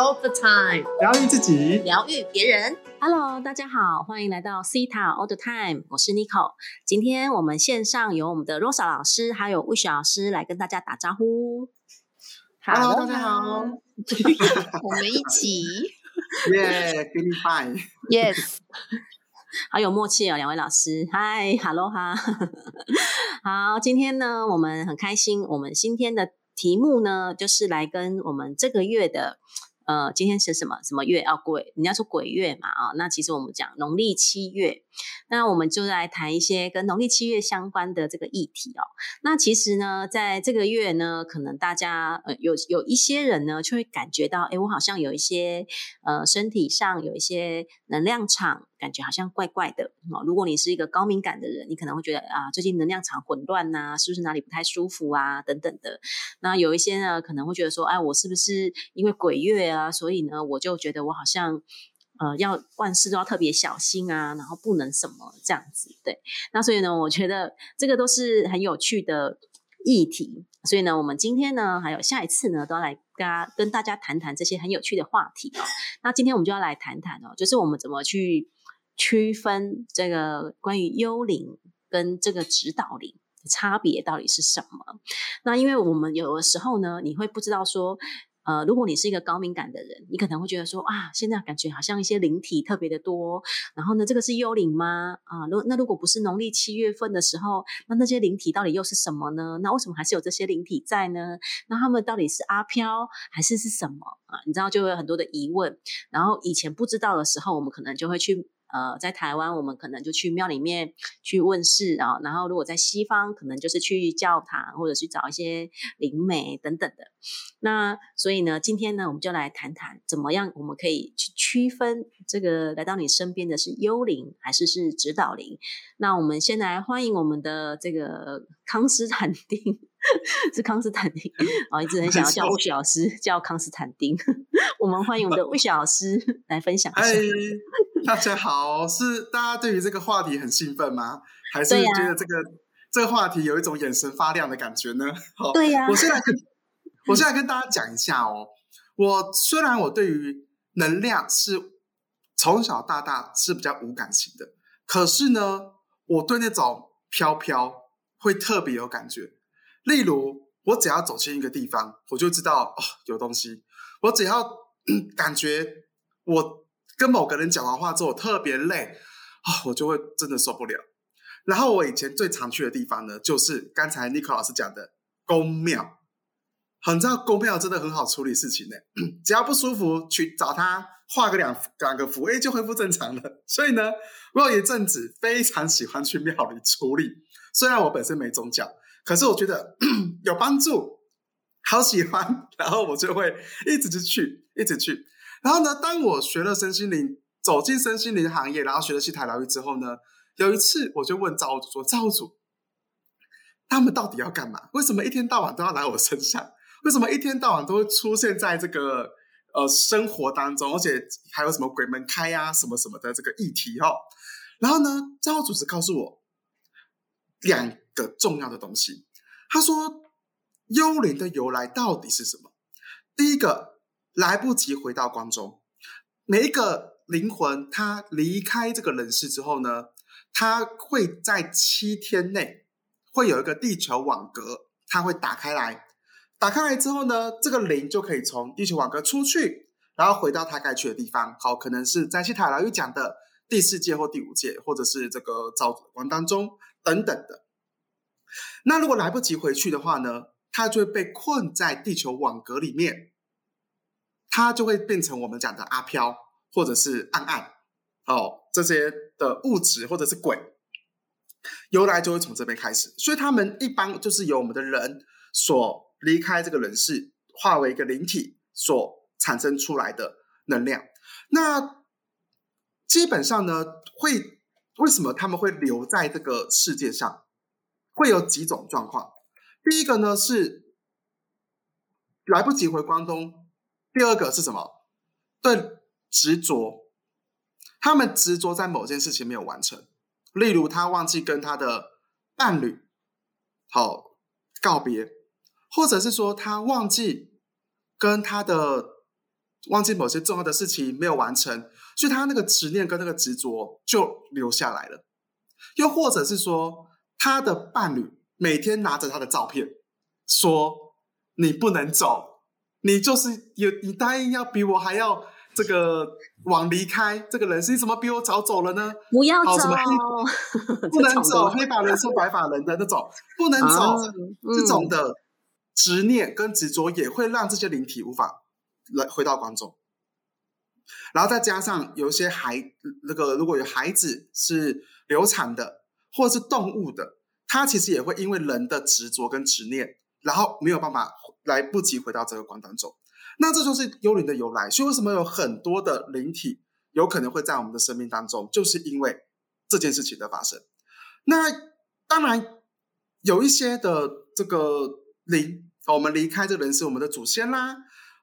all the time，疗愈自己，疗愈别人。Hello，大家好，欢迎来到 Cita All the Time，我是 Nico。今天我们线上有我们的 Rosa 老师，还有 Wish 老师来跟大家打招呼。Hello，大家好 我们一起耶，feeling fine。，Yes，好有默契哦，两位老师，嗨，Hello 哈，好，今天呢，我们很开心，我们今天的题目呢，就是来跟我们这个月的。呃，今天是什么什么月啊？鬼，人家说鬼月嘛啊，那其实我们讲农历七月，那我们就来谈一些跟农历七月相关的这个议题哦。那其实呢，在这个月呢，可能大家呃有有一些人呢，就会感觉到，哎，我好像有一些呃身体上有一些能量场，感觉好像怪怪的哦。如果你是一个高敏感的人，你可能会觉得啊，最近能量场混乱呐、是不是哪里不太舒服啊，等等的。那有一些呢，可能会觉得说，哎，我是不是因为鬼月啊？所以呢，我就觉得我好像呃，要万事都要特别小心啊，然后不能什么这样子。对，那所以呢，我觉得这个都是很有趣的议题。所以呢，我们今天呢，还有下一次呢，都要来跟大家跟大家谈谈这些很有趣的话题哦。那今天我们就要来谈谈哦，就是我们怎么去区分这个关于幽灵跟这个指导灵的。差别到底是什么？那因为我们有的时候呢，你会不知道说，呃，如果你是一个高敏感的人，你可能会觉得说啊，现在感觉好像一些灵体特别的多，然后呢，这个是幽灵吗？啊，如那如果不是农历七月份的时候，那那些灵体到底又是什么呢？那为什么还是有这些灵体在呢？那他们到底是阿飘还是是什么啊？你知道就会有很多的疑问。然后以前不知道的时候，我们可能就会去。呃，在台湾，我们可能就去庙里面去问事啊，然后如果在西方，可能就是去教堂或者去找一些灵媒等等的。那所以呢，今天呢，我们就来谈谈怎么样我们可以去区分这个来到你身边的是幽灵还是是指导灵。那我们先来欢迎我们的这个康斯坦丁，是康斯坦丁啊，一直很想要叫魏雪老师叫康斯坦丁。我们欢迎我们的魏雪老师来分享一下。嗨，大家好，是大家对于这个话题很兴奋吗？还是觉得这个、这个话题有一种眼神发亮的感觉呢？好，对呀我现在跟我现在跟大家讲一下哦。我虽然我对于能量是从小到大是比较无感情的，可是呢，我对那种飘飘会特别有感觉。例如，我只要走进一个地方，我就知道哦有东西。我只要、感觉我跟某个人讲完话之后，特别累啊、我就会真的受不了。然后我以前最常去的地方呢，就是刚才 Nico 老师讲的宫庙。很知道宫庙真的很好处理事情呢，只要不舒服去找他画个两两个符，哎，就恢复正常了。所以呢，我有一阵子非常喜欢去庙里处理。虽然我本身没宗教，可是我觉得 有帮助，好喜欢，然后我就会一直去，一直去。然后呢，当我学了身心灵，走进身心灵行业，然后学了西台疗愈之后呢，有一次我就问造主说：“造主，他们到底要干嘛？为什么一天到晚都要来我身上？为什么一天到晚都会出现在这个呃生活当中？而且还有什么鬼门开呀、什么什么的这个议题哦？”然后呢，造主只告诉我两个重要的东西。他说：“幽灵的由来到底是什么？第一个，来不及回到光中。每一个灵魂，他离开这个人世之后呢，他会在七天内会有一个地球网格，它会打开来。打开来之后呢，这个灵就可以从地球网格出去，然后回到他该去的地方。好，可能是在西塔疗愈讲的第四界或第五界，或者是这个造主光当中等等的。那如果来不及回去的话呢，它就会被困在地球网格里面，它就会变成我们讲的阿飘或者是暗暗哦这些的物质或者是鬼，由来就会从这边开始。所以他们一般就是由我们的人所离开这个人世，化为一个灵体所产生出来的能量。那基本上呢，会为什么他们会留在这个世界上？会有几种状况。第一个呢是来不及回关东，第二个是什么？对执着，他们执着在某件事情没有完成，例如他忘记跟他的伴侣好告别，或者是说他忘记跟他的忘记某些重要的事情没有完成，所以他那个执念跟那个执着就留下来了。又或者是说，他的伴侣每天拿着他的照片，说你不能走，你就是有你答应要比我还要这个往离开这个人，是你怎么比我早走了呢？不要走 不能走，黑发人送白发人的那种，不能走，啊这种的执念跟执着也会让这些灵体无法来回到观众。然后再加上有一些孩那个如果有孩子是流产的，或者是动物的，它其实也会因为人的执着跟执念，然后没有办法来不及回到这个光当中。那这就是幽灵的由来。所以为什么有很多的灵体有可能会在我们的生命当中，就是因为这件事情的发生。那当然有一些的这个灵，我们离开这人是我们的祖先啦，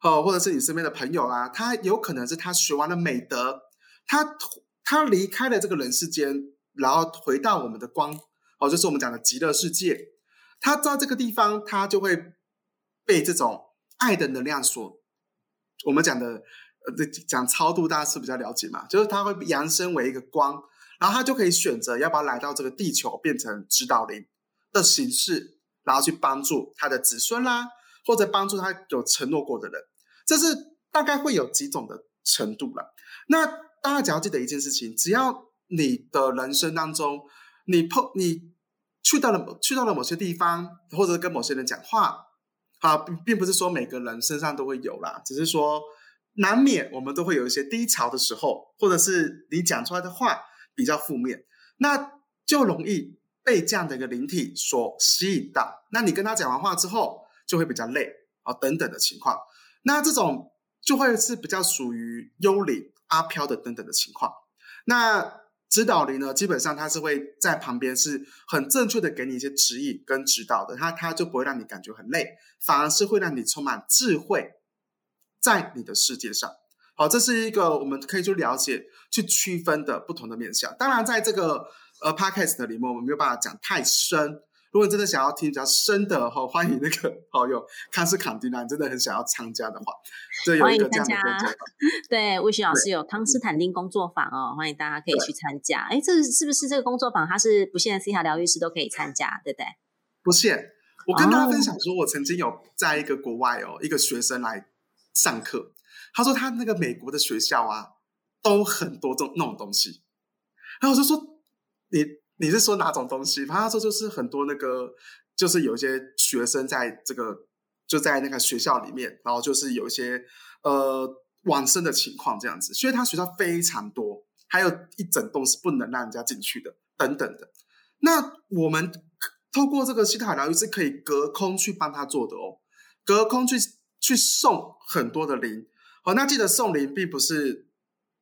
呃，或者是你身边的朋友啦，他有可能是他学完了美德，他他离开了这个人世间，然后回到我们的光，哦，就是我们讲的极乐世界。他到这个地方，他就会被这种爱的能量所，我们讲的呃，这讲超度，大家是比较了解嘛，就是他会扬升为一个光，然后他就可以选择要不要来到这个地球，变成指导灵的形式，然后去帮助他的子孙啦，或者帮助他有承诺过的人，这是大概会有几种的程度了。那大家只要记得一件事情，只要你的人生当中，你碰你去到了去到了某些地方，或者跟某些人讲话，啊，并并不是说每个人身上都会有啦，只是说难免我们都会有一些低潮的时候，或者是你讲出来的话比较负面，那就容易被这样的一个灵体所吸引到。那你跟他讲完话之后，就会比较累啊、等等的情况。那这种就会是比较属于幽灵、阿飘的等等的情况。那指导灵呢，基本上它是会在旁边是很正确的给你一些指引跟指导的，它它就不会让你感觉很累，反而是会让你充满智慧在你的世界上。好，这是一个我们可以去了解、去区分的不同的面向。当然，在这个呃 podcast 里面，我们没有办法讲太深。如果你真的想要听比较深的哈，欢迎那个好友康斯坎迪娜，你真的很想要参加的话，就有一个这样的工作坊。对，魏徐老师有康斯坦丁工作坊哦，欢迎大家可以去参加。哎，这是不是这个工作坊？它是不限的西塔疗愈师都可以参加，对不对？不限。我跟大家分享说，我曾经有在一个国外哦，一个学生来上课，他说他那个美国的学校啊，都很多这种那种东西，然后我就说你你是说哪种东西？他说就是很多那个，就是有一些学生在这个就在那个学校里面，然后就是有一些呃往生的情况这样子，所以他学校非常多，还有一整栋是不能让人家进去的等等的。那我们透过这个西塔疗愈是可以隔空去帮他做的哦，隔空去去送很多的灵。好，那记得送灵并不是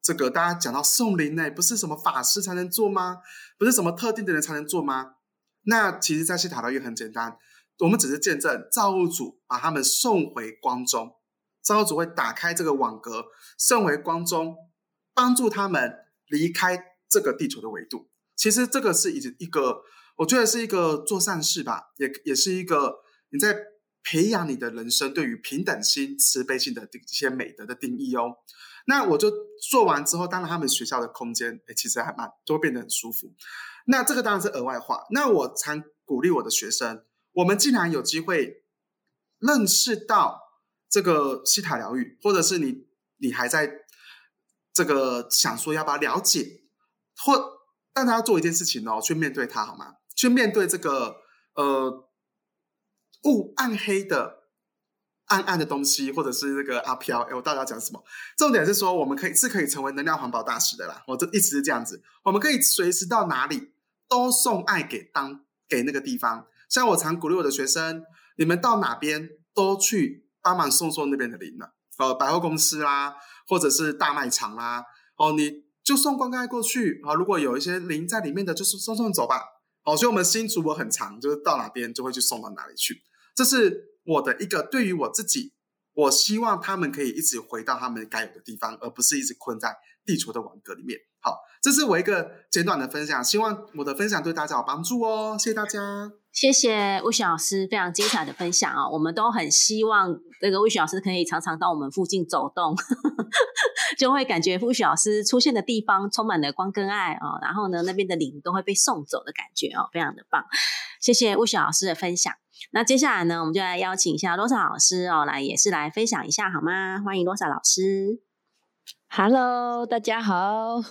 这个大家讲到送灵呢，不是什么法师才能做吗？不是什么特定的人才能做吗？那其实，在西塔疗愈很简单，我们只是见证造物主把他们送回光中，造物主会打开这个网格，送回光中，帮助他们离开这个地球的维度。其实这个是一一个，我觉得是一个做善事吧，也也是一个你在培养你的人生对于平等心、慈悲心的这些美德的定义哦。那我就做完之后，当然他们学校的空间，哎，其实还蛮都会变得很舒服。那这个当然是额外话。那我常鼓励我的学生，我们既然有机会认识到这个西塔疗愈，或者是你你还在这个想说要不要了解，或但他要做一件事情哦，去面对它好吗？去面对这个呃雾暗黑的暗暗的东西，或者是那个阿飘。哎，我到底要讲什么？重点是说，我们可以是可以成为能量环保大使的啦。我这一直是这样子，我们可以随时到哪里都送爱给当给那个地方。像我常鼓励我的学生，你们到哪边都去帮忙送送那边的灵了。呃，百货公司啦，或者是大卖场啦，哦，你就送关爱过去啊。如果有一些灵在里面的，就是送送走吧。哦，所以我们新主播很长，就是到哪边就会去送到哪里去。这是我的一个对于我自己，我希望他们可以一直回到他们该有的地方，而不是一直困在地球的网格里面。好，这是我一个简短的分享，希望我的分享对大家有帮助哦，谢谢大家。谢谢魏雪老师非常精彩的分享啊！我们都很希望这个魏雪老师可以常常到我们附近走动，就会感觉魏雪老师出现的地方充满了光跟爱啊，然后呢，那边的灵都会被送走的感觉哦，非常的棒。谢谢魏雪老师的分享。那接下来呢，我们就来邀请一下罗莎老师哦，来也是来分享一下好吗？欢迎罗莎老师。Hello，大家好！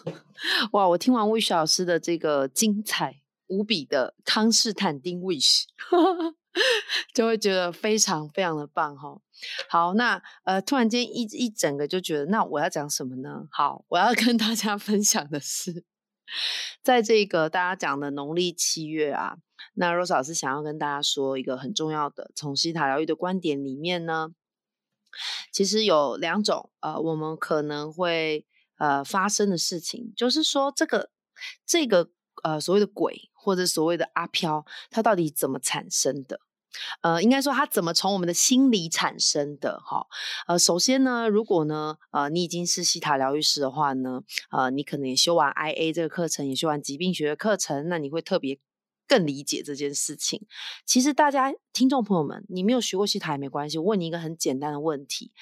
哇，我听完 Wish 老师的这个精彩无比的康斯坦丁 Wish，就会觉得非常非常的棒哈。好，那呃，突然间一一整个就觉得，那我要讲什么呢？好，我要跟大家 分享的是，在这个大家讲的农历七月啊，那 Rose 老师想要跟大家说一个很重要的，从西塔疗愈的观点里面呢。其实有两种，呃，我们可能会呃发生的事情，就是说这个这个呃所谓的鬼或者所谓的阿飘，它到底怎么产生的？呃，应该说它怎么从我们的心里产生的？哈，呃，首先呢，如果呢，呃，你已经是西塔疗愈师的话呢，呃，你可能也修完 IA 这个课程，也修完疾病学的课程，那你会特别。更理解这件事情。其实大家听众朋友们，你没有学过西塔也没关系。我问你一个很简单的问题：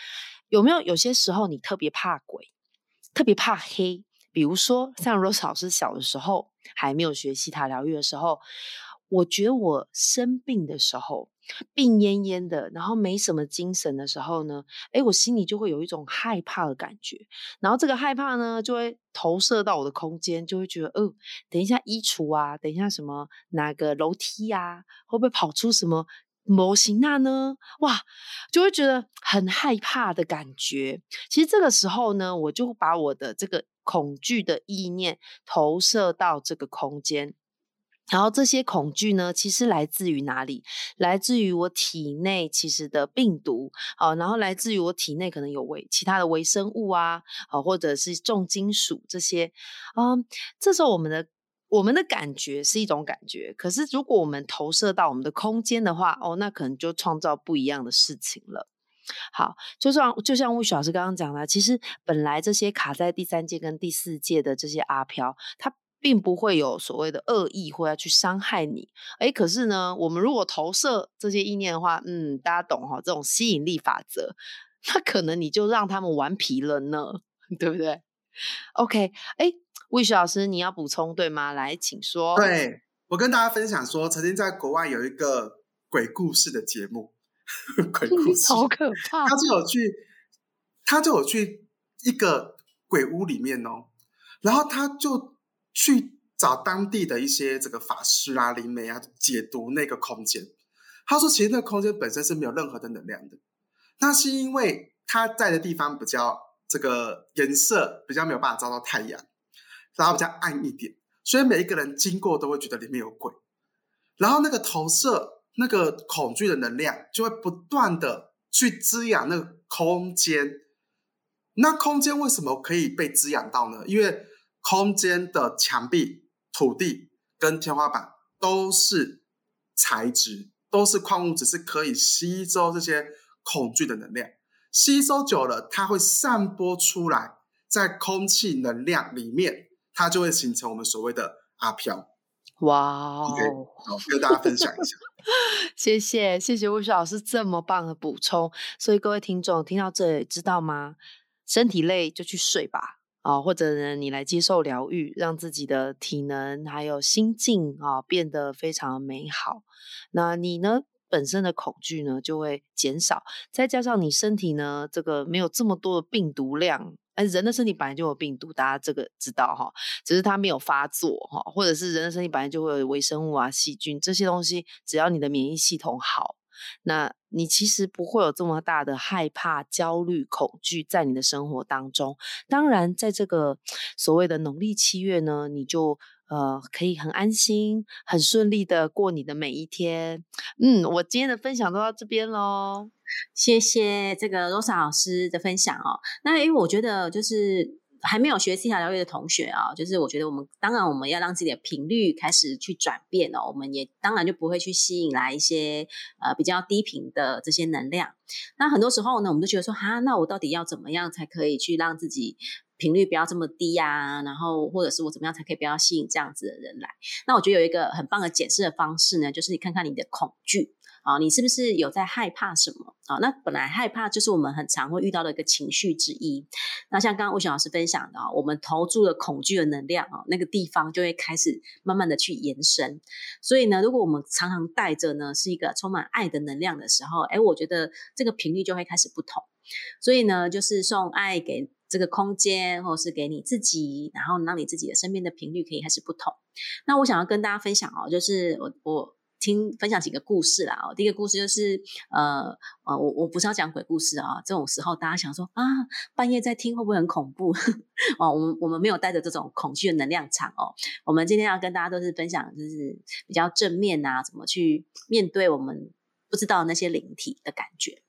有没有有些时候你特别怕鬼，特别怕黑？比如说像 Rose 老师小的时候还没有学西塔疗愈的时候，我觉得我生病的时候，病恹恹的，然后没什么精神的时候呢，诶，我心里就会有一种害怕的感觉，然后这个害怕呢，就会投射到我的空间，就会觉得，哦，等一下衣橱啊，等一下什么哪个楼梯啊，会不会跑出什么模型那呢？哇，就会觉得很害怕的感觉。其实这个时候呢，我就把我的这个恐惧的意念投射到这个空间。然后这些恐惧呢，其实来自于哪里？来自于我体内其实的病毒，好，然后来自于我体内可能有微其他的微生物啊，好，或者是重金属这些，嗯，这时候我们的我们的感觉是一种感觉，可是如果我们投射到我们的空间的话，哦，那可能就创造不一样的事情了。好，就像就像魏雪老师刚刚讲的，其实本来这些卡在第三届跟第四届的这些阿飘，他。并不会有所谓的恶意或要去伤害你，哎，可是呢，我们如果投射这些意念的话，嗯，大家懂哈，这种吸引力法则，那可能你就让他们顽皮了呢，对不对？OK，哎，魏雪老师，你要补充对吗？来，请说。对我跟大家分享说，曾经在国外有一个鬼故事的节目，鬼故 事好可怕，他就有去，他就有去一个鬼屋里面哦，然后他就。去找当地的一些这个法师啊、灵媒啊，解读那个空间。他说，其实那个空间本身是没有任何的能量的，那是因为他在的地方比较这个颜色比较没有办法照到太阳，然后比较暗一点，所以每一个人经过都会觉得里面有鬼。然后那个投射那个恐惧的能量，就会不断的去滋养那个空间。那空间为什么可以被滋养到呢？因为空间的墙壁、土地跟天花板都是材质，都是矿物质，是可以吸收这些恐惧的能量。吸收久了，它会散播出来，在空气能量里面，它就会形成我们所谓的阿飘。哇，OK，好，跟大家分享一下。谢谢，谢谢魏雪老师这么棒的补充。所以各位听众听到这里，知道吗？身体累就去睡吧。啊，或者呢，你来接受疗愈，让自己的体能还有心境啊变得非常美好。那你呢，本身的恐惧呢就会减少，再加上你身体呢这个没有这么多的病毒量，哎，人的身体本来就有病毒，大家这个知道哈，只是它没有发作哈，或者是人的身体本来就会有微生物啊、细菌这些东西，只要你的免疫系统好。那你其实不会有这么大的害怕、焦虑、恐惧在你的生活当中。当然，在这个所谓的农历七月呢，你就呃可以很安心、很顺利的过你的每一天。嗯，我今天的分享都到这边喽，谢谢这个罗莎老师的分享哦。那因为我觉得就是。还没有学西塔疗愈的同学啊，就是我觉得我们当然我们要让自己的频率开始去转变哦，我们也当然就不会去吸引来一些呃比较低频的这些能量。那很多时候呢，我们都觉得说哈，那我到底要怎么样才可以去让自己频率不要这么低呀、然后或者是我怎么样才可以不要吸引这样子的人来？那我觉得有一个很棒的解释的方式呢，就是你看看你的恐惧。啊，你是不是有在害怕什么啊？那本来害怕就是我们很常会遇到的一个情绪之一。那像刚刚魏雄老师分享的啊，我们投注了恐惧的能量啊，那个地方就会开始慢慢的去延伸。所以呢，如果我们常常带着呢是一个充满爱的能量的时候，哎，我觉得这个频率就会开始不同。所以呢，就是送爱给这个空间，或是给你自己，然后让你自己的身边的频率可以开始不同。那我想要跟大家分享哦，就是我我。听分享几个故事啦哦，第一个故事就是呃呃，我我不是要讲鬼故事啊，这种时候大家想说啊，半夜在听会不会很恐怖 哦？我们我们没有带着这种恐惧的能量场哦，我们今天要跟大家都是分享，就是比较正面啊，怎么去面对我们不知道那些灵体的感觉。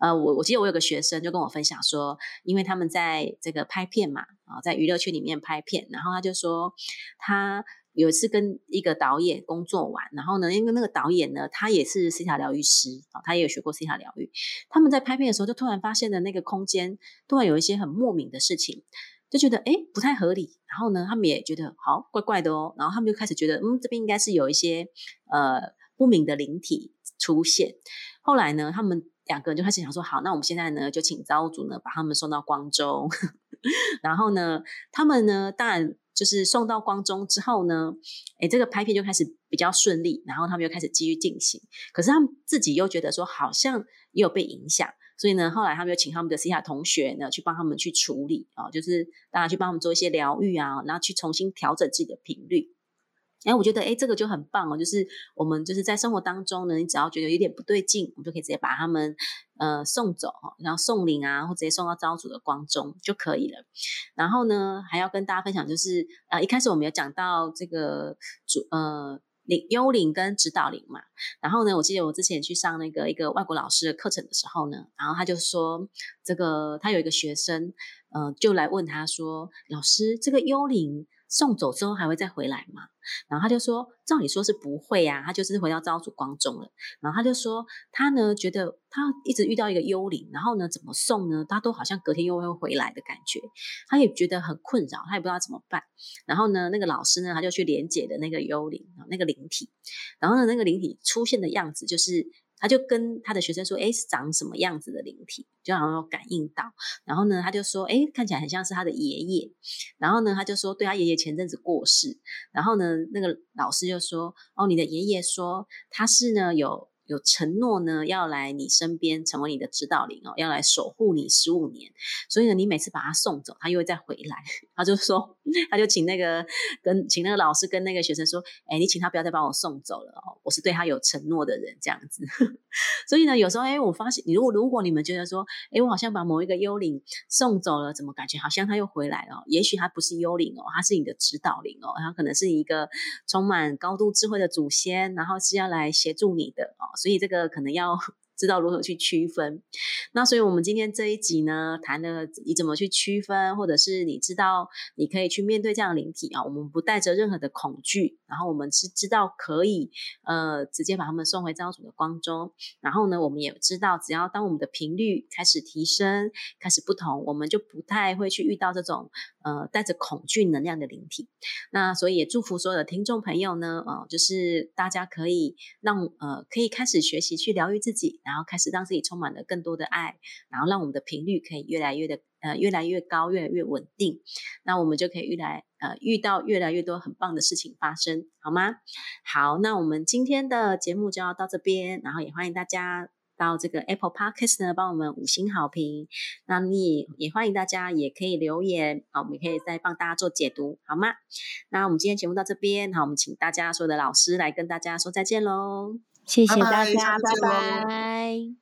呃，我我记得我有个学生就跟我分享说，因为他们在这个拍片嘛，啊，在娱乐圈里面拍片，然后他就说他。有一次跟一个导演工作完，然后呢，因为那个导演呢，他也是西塔疗愈师啊，他也有学过西塔疗愈。他们在拍片的时候，就突然发现了那个空间突然有一些很莫名的事情，就觉得哎不太合理。然后呢，他们也觉得好怪怪的哦。然后他们就开始觉得，嗯，这边应该是有一些呃不明的灵体出现。后来呢，他们两个人就开始想说，好，那我们现在呢就请造物主呢把他们送到光州。然后呢，他们呢当然。就是送到光中之后呢，哎，这个拍片就开始比较顺利，然后他们又开始继续进行。可是他们自己又觉得说好像也有被影响，所以呢，后来他们又请他们的私下同学呢去帮他们去处理啊，就是大家去帮他们做一些疗愈啊，然后去重新调整自己的频率。哎，我觉得哎，这个就很棒哦。就是我们就是在生活当中呢，你只要觉得有点不对劲，我们就可以直接把他们呃送走哈，然后送灵啊，或直接送到招主的光中就可以了。然后呢，还要跟大家分享，就是呃，一开始我们有讲到这个主呃灵幽灵跟指导灵嘛。然后呢，我记得我之前去上那个一个外国老师的课程的时候呢，然后他就说，这个他有一个学生，呃，就来问他说，老师，这个幽灵。送走之后还会再回来吗？然后他就说，照理说是不会呀，他就是回到造主光中了。然后他就说，他呢觉得他一直遇到一个幽灵，然后呢怎么送呢？他都好像隔天又会回来的感觉，他也觉得很困扰，他也不知道怎么办。然后呢，那个老师呢他就去连接的那个幽灵那个灵体，然后呢那个灵体出现的样子就是。他就跟他的学生说：“哎，是长什么样子的灵体？就好像有感应到。然后呢，他就说：哎，看起来很像是他的爷爷。然后呢，他就说：对他爷爷前阵子过世。然后呢，那个老师就说：哦，你的爷爷说他是呢有。”有承诺呢，要来你身边成为你的指导灵哦，要来守护你十五年。所以呢，你每次把他送走，他又会再回来。他就说，他就请那个跟请那个老师跟那个学生说，哎，你请他不要再把我送走了哦，我是对他有承诺的人，这样子。所以呢，有时候哎，我发现，如果如果你们觉得说，哎，我好像把某一个幽灵送走了，怎么感觉好像他又回来了？也许他不是幽灵哦，他是你的指导灵哦，他可能是一个充满高度智慧的祖先，然后是要来协助你的哦。所以这个可能要。知道如何去区分，那所以我们今天这一集呢，谈了你怎么去区分，或者是你知道你可以去面对这样的灵体啊，我们不带着任何的恐惧，然后我们是知道可以呃直接把他们送回造主的光中，然后呢，我们也知道只要当我们的频率开始提升，开始不同，我们就不太会去遇到这种呃带着恐惧能量的灵体。那所以也祝福所有的听众朋友呢，呃，就是大家可以让呃可以开始学习去疗愈自己。然后开始让自己充满了更多的爱，然后让我们的频率可以越来越的呃越来越高，越来越稳定。那我们就可以越来呃遇到越来越多很棒的事情发生，好吗？好，那我们今天的节目就要到这边，然后也欢迎大家到这个 Apple Podcast 呢帮我们五星好评。那你也欢迎大家也可以留言，好，我们可以再帮大家做解读，好吗？那我们今天节目到这边，好，我们请大家所有的老师来跟大家说再见喽。谢谢大拜拜家，拜拜。